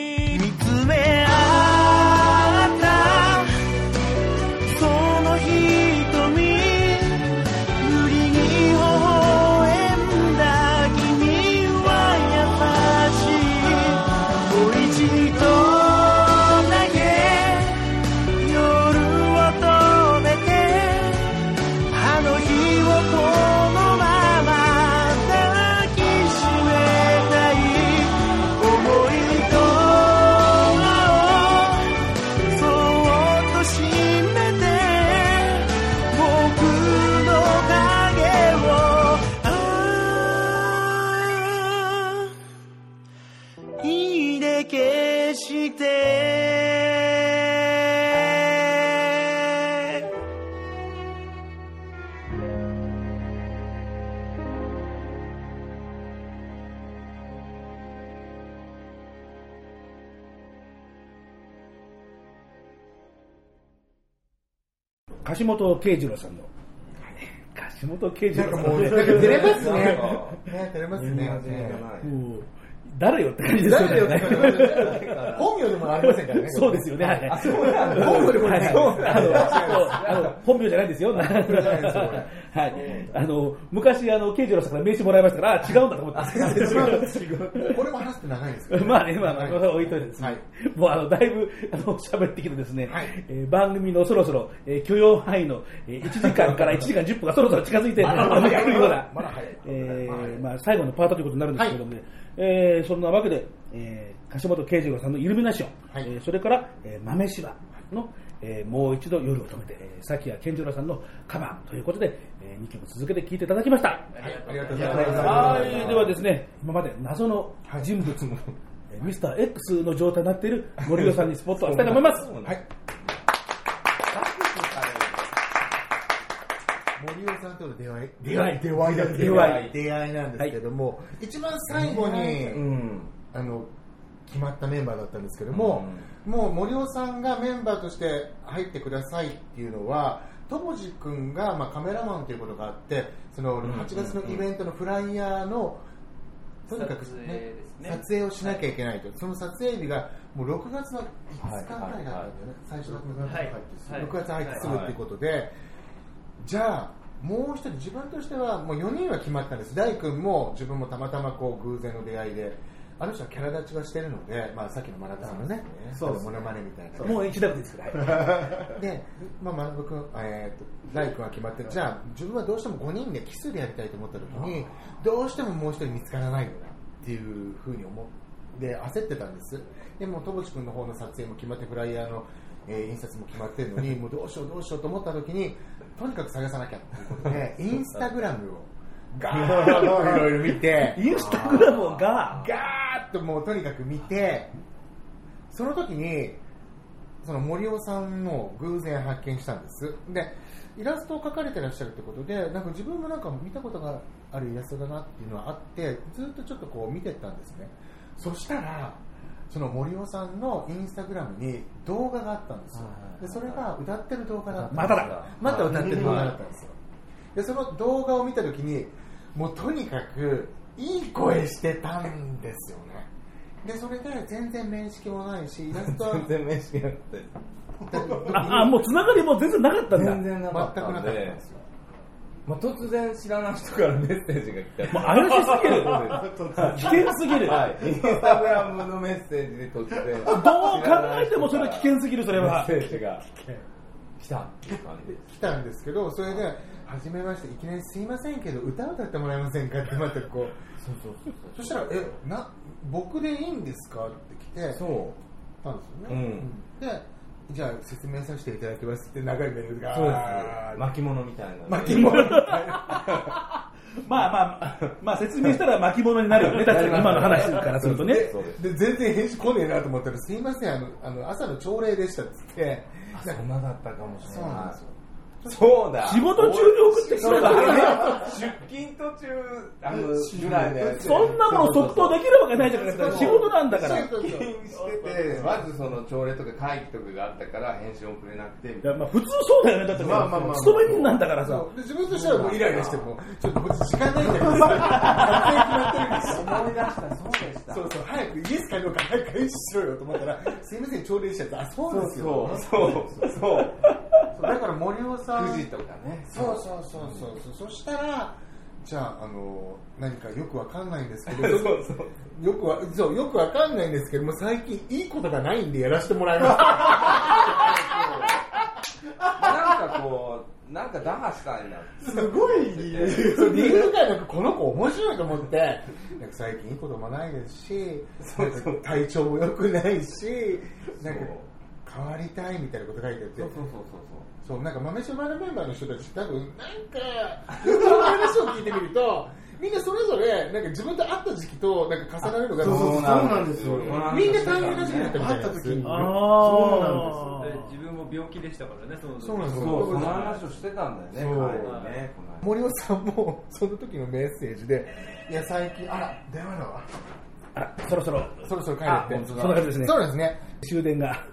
本慶次郎さんの。樫本慶次郎さんなんかもうね、なんか照れますね。ね、照れますね。誰よって感じですよ誰よってね。本名でもありませんからね。そうですよね。はいあ、そうなんだ。本名でもない。はいあの本名じゃないですよ。はい。あの、昔、あの、慶次郎さんから名刺もらいましたから、あ違うんだと思って。これも話して長いんです。まあね、まあ、まあ、それは置いといてですね。はいもう、あの、だいぶ、あの、喋ってきてですね、番組のそろそろ、えー許容範囲の、えー1時間から1時間10分がそろそろ近づいて、まだ早い、まあ、最後のパートということになるんですけれどもね、えーそんなわけで、えー、樫本慶次郎さんのイルミナション、はいえーそれから、えー豆柴の、えーもう一度夜を止めて、えー、崎谷健次郎さんのカバーということで、え2曲続けて聴いていただきました。はい、ありがとうございます。はい、ではですね、今まで謎の人物、えーミスター X の状態になっている森尾さんにスポットを当てたいと思います。はい。さんとの出会い、出会い。出会い。だ出会い。出会いなんですけども、一番最後に、あの、決まったメンバーだったんですけども、もう森尾さんがメンバーとして入ってくださいっていうのは、友次君が、まあ、カメラマンということがあって、その8月のイベントのフライヤーのとにかく、ね撮影をしなきゃいけないと、その撮影日がもう6月の5日ぐらいだったんだよね、最初6月はい。はい。6月入ってすぐっていうことで、じゃあ、もう一人、自分としてはもう4人は決まったんです、大君も自分もたまたまこう偶然の出会いで、あの人はキャラ立ちはしてるので、まあ、さっきのマラタさんのね、そうですねモノマネみたいな。もう一段ですから。で、まあ、学君、えー、と大君は決まって、じゃあ、自分はどうしても5人でキスでやりたいと思った時に、どうしてももう一人見つからないよなっていうふうに思って、焦ってたんです。でも、戸淵君の方の撮影も決まって、フライヤーの、えー印刷も決まってるのに、もうどうしようどうしようと思った時に、とにかく探さなきゃっていうことで、インスタグラムをガーッといろいろ見て、インスタグラムが、ガーッともうとにかく見て、その時に、その森尾さんの偶然発見したんです。で、イラストを描かれてらっしゃるってことで、なんか自分もなんか見たことがあるイラストだなっていうのはあって、ずっとちょっとこう見てったんですね。そしたら、その森尾さんのインスタグラムに動画があったんですよ。で、それが歌ってる動画だったんですまただまた歌ってる動画だったんですよ。で、その動画を見たときに、もうとにかくいい声してたんですよね。で、それで全然面識もないし、イラストは全然面識なくて。あ、あもうつながりも全然なかったんだ。全然なかった全くなかったんんでですよ。まあ、突然知らない人からメッセージが来た。もう怪しすぎる。危険すぎる。はい、インスタグラムのメッセージで突然。どう考えてもそれは危険すぎる、それは。メッセージが。来た。っていう感じです。来たんですけど、それで、はじめまして、いきなりすいませんけど、歌を歌ってもらえませんかってまたこう、そうそうそうそしたら、え、な、僕でいいんですか？って来て、そう。たんですよね。うん。で、じゃあ説明させていただきますって長いメールが、そうです巻物みたいな巻物みたいな。まあまあ、まあ説明したら巻物になるよね。今の話からするとね。で全然返事来ねえなと思ったら、すいません、あの、あの朝の朝礼でしたっつって、そんなだったかもしれそうなんないですよ。そうだ仕事中に送ってきたからね。出勤途中あのぐらいのやつそんなもの即答できるわけないじゃないですか。仕事なんだから。い出勤しててまずその朝礼とか会議とかがあったから返信送れなくていやまあ普通そうだよね。だってまあまあまあ勤め人なんだからさ。自分としてはもうイライラしても、ちょっとこっち時間ないんだけど思い出したそうでしたそうそう、早くイエスかどうか早く返事しろよと思ったら、すいません、朝礼しちゃって、あ、そうですよ。そうそうそうそうだから森尾さん、富士とかね。そうそうそうそう。そう、そしたら、じゃあ、あの、何かよくわかんないんですけど、そうそう。よくわ、そう、よくわかんないんですけども、最近いいことがないんでやらせてもらいます。なんかこうなんか打破したいな。すごい理由。理由がなんかこの子面白いと思って、なんか最近いいこともないですし、体調も良くないし、なんか変わりたいみたいなこと書いてあって、そうそうそう、なんか豆柴のメンバーの人たち、多分なんか、いろんな話を聞いてみると、みんなそれぞれ、なんか自分と会った時期となんか重なるのが、そうそうそうなんですよみんな大変な時期だったみたいなんです会った時に。ああ。で自分も病気でしたからね、その時そうなんですそうその話をしてたんだよねね森尾さんもその時のメッセージで、いや、最近、あら、電話だわ。あら、そろそろそろそろ帰るって。そんな感じですね。そうですね。終電が。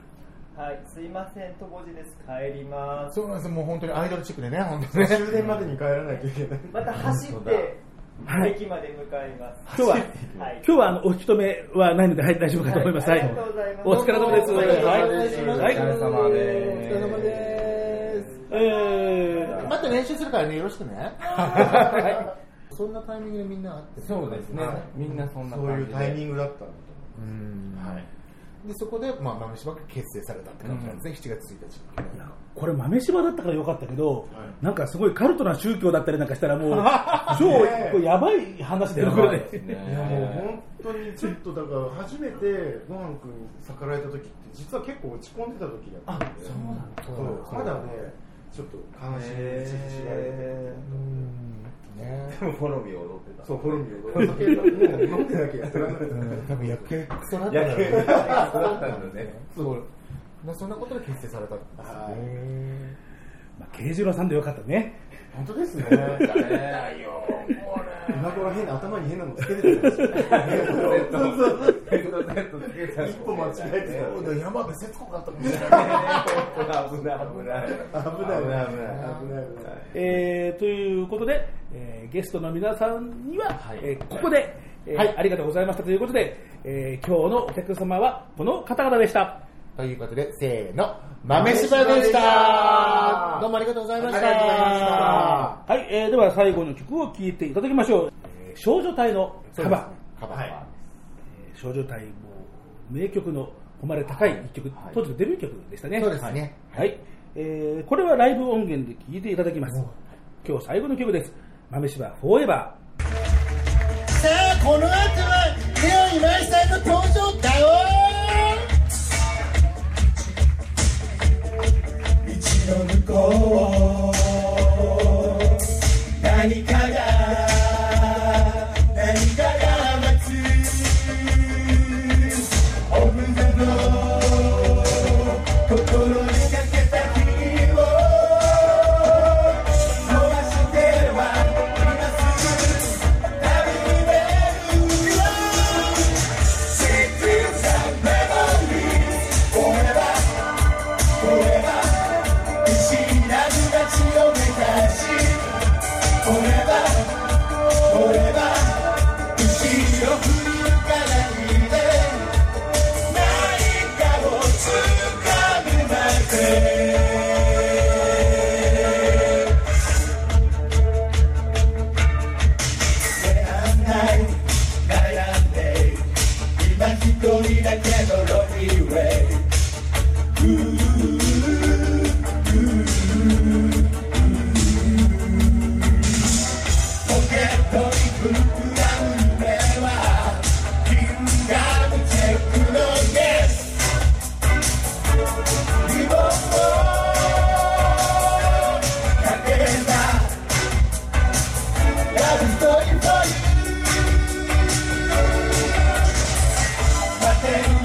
はい、すいません、とぼじです。帰ります。そうなんです。もう本当にアイドルチックでね、本当にね。終電までに帰らないといけない。また走って、はい駅まで向かいます。今日は、はい今日はあのお引き止めはないので、はい、大丈夫かと思います。はい。ありがとうございますお疲れ様です。はい。お疲れ様ですお疲れ様です。えー、また練習するからね、よろしくね。そんなタイミングでみんな会ってそうですねみんなそんなそういうタイミングだったんだとうん思う。はい。で、そこで、まあ、豆柴が結成されたって感じなんですね、7月1日。いやこれ豆柴だったからよかったけど、なんかすごいカルトな宗教だったりなんかしたらもう、超やばい話だよ、これね。いやもう本当にちょっとだから初めてゴハン君に逆らえた時って実は結構落ち込んでた時だったんで。そうなんだ。そうまだねちょっと悲しみに打ちひしがれて。うん。ねでもフォロミー踊ってたそうフォルミをお酒もう飲んでなきゃやってらんなかったうん多分やけくそだった野球ね。だったんだねそう。まあ、そんなことで結成されたんですね。まあ、慶次郎さんでよかったね。本当ですね。ね今頃変な頭に変なのつけてたんですよ。一歩間違えてたかもしれない。危ない危ない危ない危ない危ない危ない。えーということで、えーゲストの皆さんには、はい。えーここで、えーはいありがとうございましたということで、えー今日のお客様はこの方々でした。ということで、せーの、豆柴でした。どうもありがとうございました。ありがとうございましたはい、えーでは最後の曲を聴いていただきましょう。えー少女隊のカバー。カバー。はいえー少女隊も名曲の誉れ高い一曲、当時のデビュー曲でしたね。そうですねはい。えーこれはライブ音源で聴いていただきます。今日最後の曲です。豆柴フォーエバー。さあこの後はレオ今井さんの登場だよ道の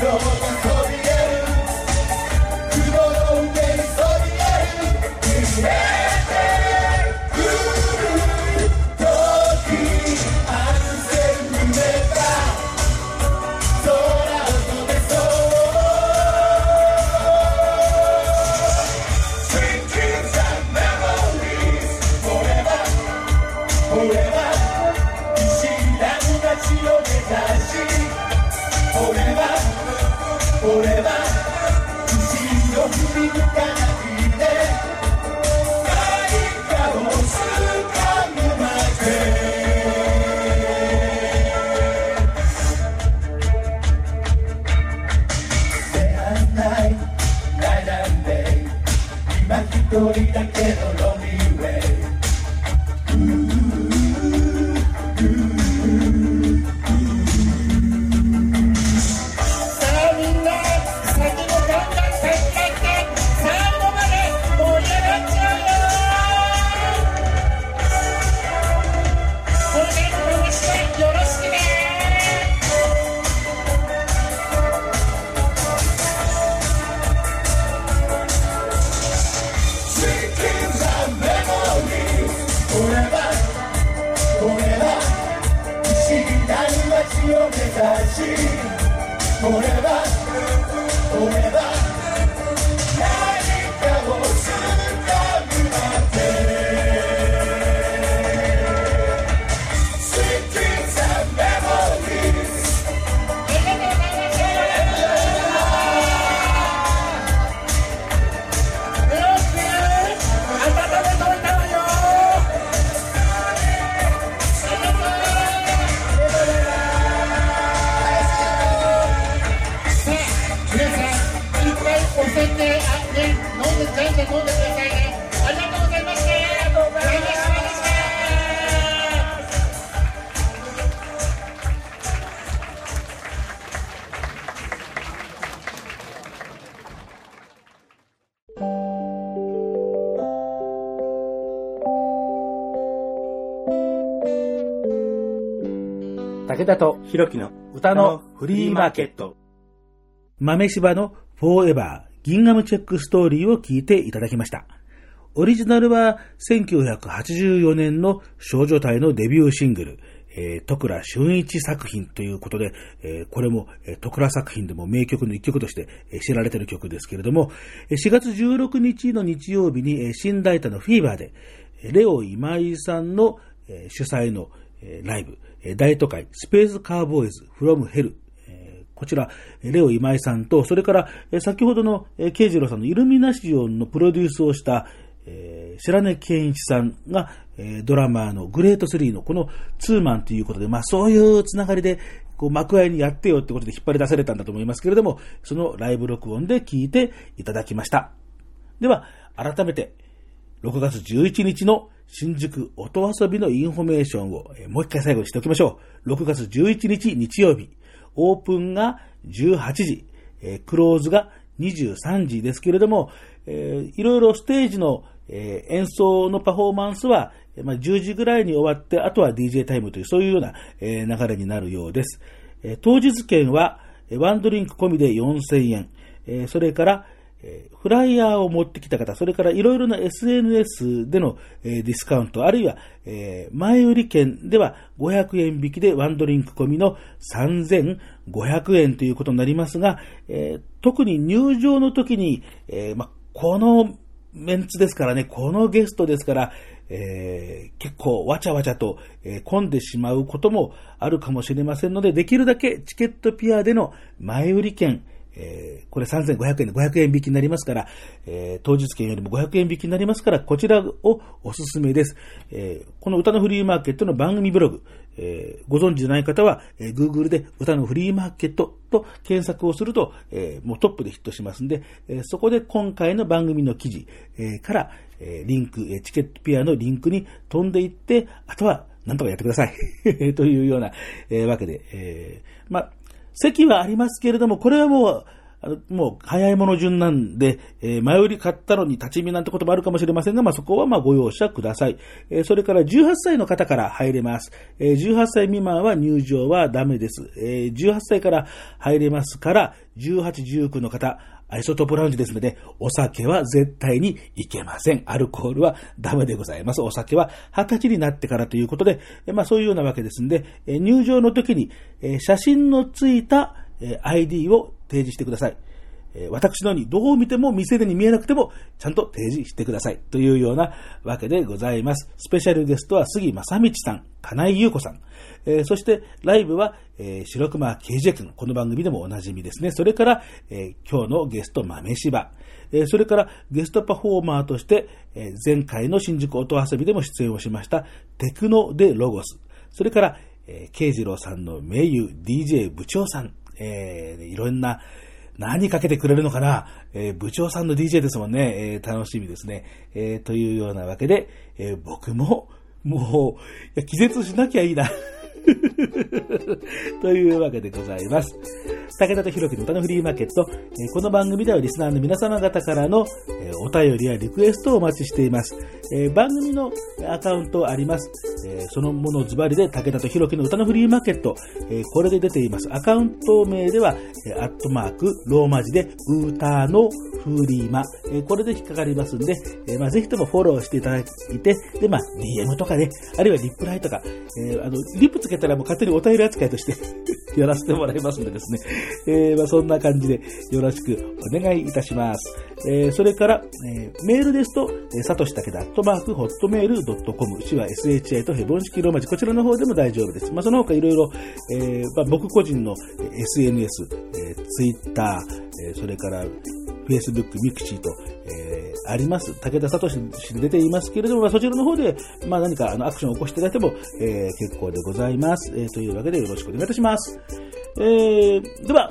Então, 武田とひろきの歌のフリーマーケット。豆柴のフォーエバーギンガムチェックストーリーを聞いていただきました。オリジナルは1984年の少女隊のデビューシングル、えー、都倉俊一作品ということで、えーこれも、えー都倉作品でも名曲の一曲として、えー知られている曲ですけれども、4月16日の日曜日に、えー新代田のフィーバーで、レオ今井さんの、えー主催の、えーライブ、大都会、スペースカーボーイズ、フロムヘル、こちら、レオ今井さんと、それから、先ほどの、えー、慶次郎さんのイルミナシオンのプロデュースをした、えー白根健一さんが、えードラマーのグレート3のこのツーマンということで、まあそういうつながりで、こう幕間にやってよってことで引っ張り出されたんだと思いますけれども、そのライブ録音で聞いていただきました。では、改めて、6月11日の新宿音遊びのインフォメーションを、もう一回最後にしておきましょう。6月11日日曜日、オープンが18時、クローズが23時ですけれども、いろいろステージの、演奏のパフォーマンスは、10時ぐらいに終わって、あとは DJ タイムという、そういうような、流れになるようです。当日券は、ワンドリンク込みで4000円、それから、えフライヤーを持ってきた方、それからいろいろな SNS での、ディスカウント、あるいは、え前売り券では500円引きでワンドリンク込みの3500円ということになりますが、え特に入場の時に、えま、このメンツですからね、このゲストですから、え結構わちゃわちゃと、混んでしまうこともあるかもしれませんので、できるだけチケットピアでの前売り券、えーこれ3500円で500円引きになりますから、えー当日券よりも500円引きになりますから、こちらをおすすめです。えーこの歌のフリーマーケットの番組ブログ、えーご存知でない方は、えー Google で歌のフリーマーケットと検索をすると、えーもうトップでヒットしますんで、えーそこで今回の番組の記事、えーから、えーリンク、チケットピアのリンクに飛んでいって、あとはなんとかやってください。というような、えーわけで、えーまあ、席はありますけれども、これはもう、あのもう早いもの順なんで、えー前売り買ったのに立ち見なんてこともあるかもしれませんが、まあ、そこはまご容赦ください。えーそれから18歳の方から入れます。えー18歳未満は入場はダメです。えー18歳から入れますから、18、19の方、アイソトップラウンジですので、お酒は絶対にいけません。アルコールはダメでございます。お酒は二十歳になってからということで、まあそういうようなわけですんで、入場の時に、写真のついた ID を提示してください。え私のようにどう見ても店でに見えなくてもちゃんと提示してください。というようなわけでございます。スペシャルゲストは杉正道さん、金井優子さん。えーそしてライブは、えー白熊慶ジ君。この番組でもおなじみですね。それから、えー今日のゲスト豆柴。えそれからゲストパフォーマーとして、え前回の新宿音遊びでも出演をしましたテクノデロゴス。それから、えー、慶次郎さんの名優 DJ 部長さん。えいろんな、何かけてくれるのかな、えー部長さんの DJ ですもんね。えー楽しみですね。えーというようなわけで、えー僕も、もう、いや気絶しなきゃいいな。というわけでございます。武田と弘樹の歌のフリーマーケット、この番組ではリスナーの皆様方からの、お便りやリクエストをお待ちしています。番組のアカウントあります。そのものズバリで武田と弘樹の歌のフリーマーケット、これで出ています。アカウント名では、アットマーク、ローマ字で、歌のフリーマ、これで引っかかりますんで、ぜひともフォローしていただいて、で、まあ、DM とかね、あるいはリプライとか、あの、リプつけたらもう勝手にお便り扱いとして やらせてもらいますのでですね、えーまあ、そんな感じでよろしくお願いいたします。えーそれから、えーメールですと、えー、さとしたけだ、アットマーク、ホットメールドットコム、手話 SHA とヘボン式ローマ字、こちらの方でも大丈夫です。まあ、その他いろいろ、えーまあ、僕個人のえー SNS、えー、Twitter、えーそれから、Facebook、ミクシーと、えーあります。武田聡氏で出ていますけれども、まあ、そちらの方で、まあ、何かあのアクションを起こしていただいても、えー結構でございます、えーというわけでよろしくお願いいたします。えーでは、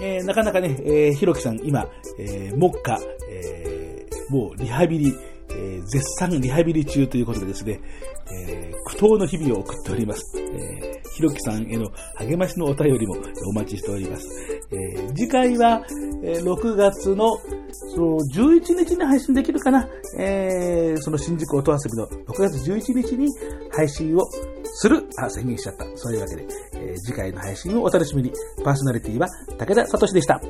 えーなかなかね、えーひろきさん、今、えー、目下、えーもうリハビリ、えー絶賛リハビリ中ということでですね、えー苦闘の日々を送っております。えーひろきさんへの励ましのお便りもお待ちしております。えー次回は、え6月のその11日に配信できるかな、えーその新宿音遊びの6月11日に配信をする、あ、宣言しちゃった。そういうわけで、え次回の配信をお楽しみに。パーソナリティは武田聡でした。